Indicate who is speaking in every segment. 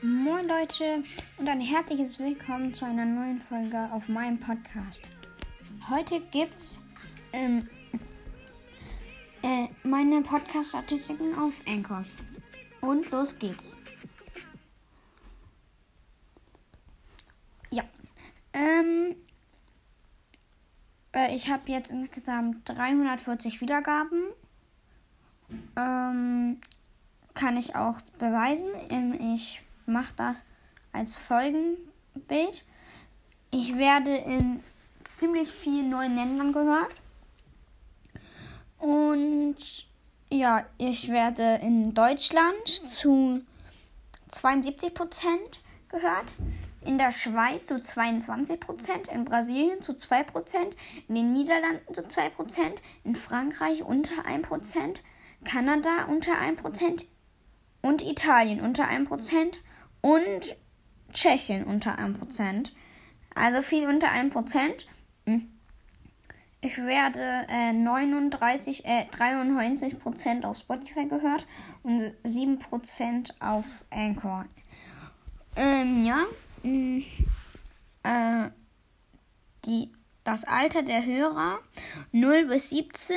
Speaker 1: Moin Leute und ein herzliches Willkommen zu einer neuen Folge auf meinem Podcast. Heute gibt's ähm, äh, meine Podcast-Statistiken auf Anchor. Und los geht's. Ja. Ähm, äh, ich habe jetzt insgesamt 340 Wiedergaben. Ähm, kann ich auch beweisen. Ähm, ich mache das als Folgenbild. Ich werde in ziemlich vielen neuen Ländern gehört. Und ja, ich werde in Deutschland zu 72% gehört, in der Schweiz zu 22%, in Brasilien zu 2%, in den Niederlanden zu 2%, in Frankreich unter 1%, Kanada unter 1% und Italien unter 1% und Tschechien unter 1%. Also viel unter 1%. Hm. Ich werde äh, 39, äh, 93% auf Spotify gehört und 7% auf Anchor. Ähm, ja. Mh, hm. äh, die, das Alter der Hörer 0 bis 17,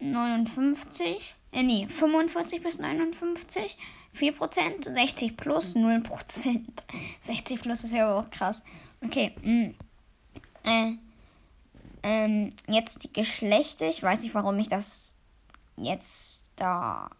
Speaker 1: 59, äh, nee, 45 bis 59, 4%, 60 plus 0%. 60 plus ist ja auch krass. Okay, mh. Mm. Äh, ähm, jetzt die Geschlechter. Ich weiß nicht, warum ich das jetzt da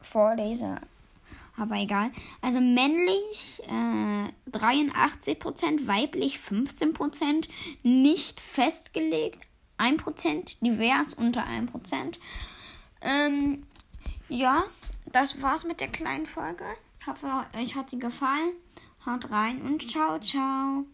Speaker 1: vorlese. Aber egal. Also männlich äh, 83%, weiblich 15%, nicht festgelegt 1%, divers unter 1%. Ähm, ja, das war's mit der kleinen Folge. Ich hoffe, euch hat sie gefallen. Haut rein und ciao, ciao.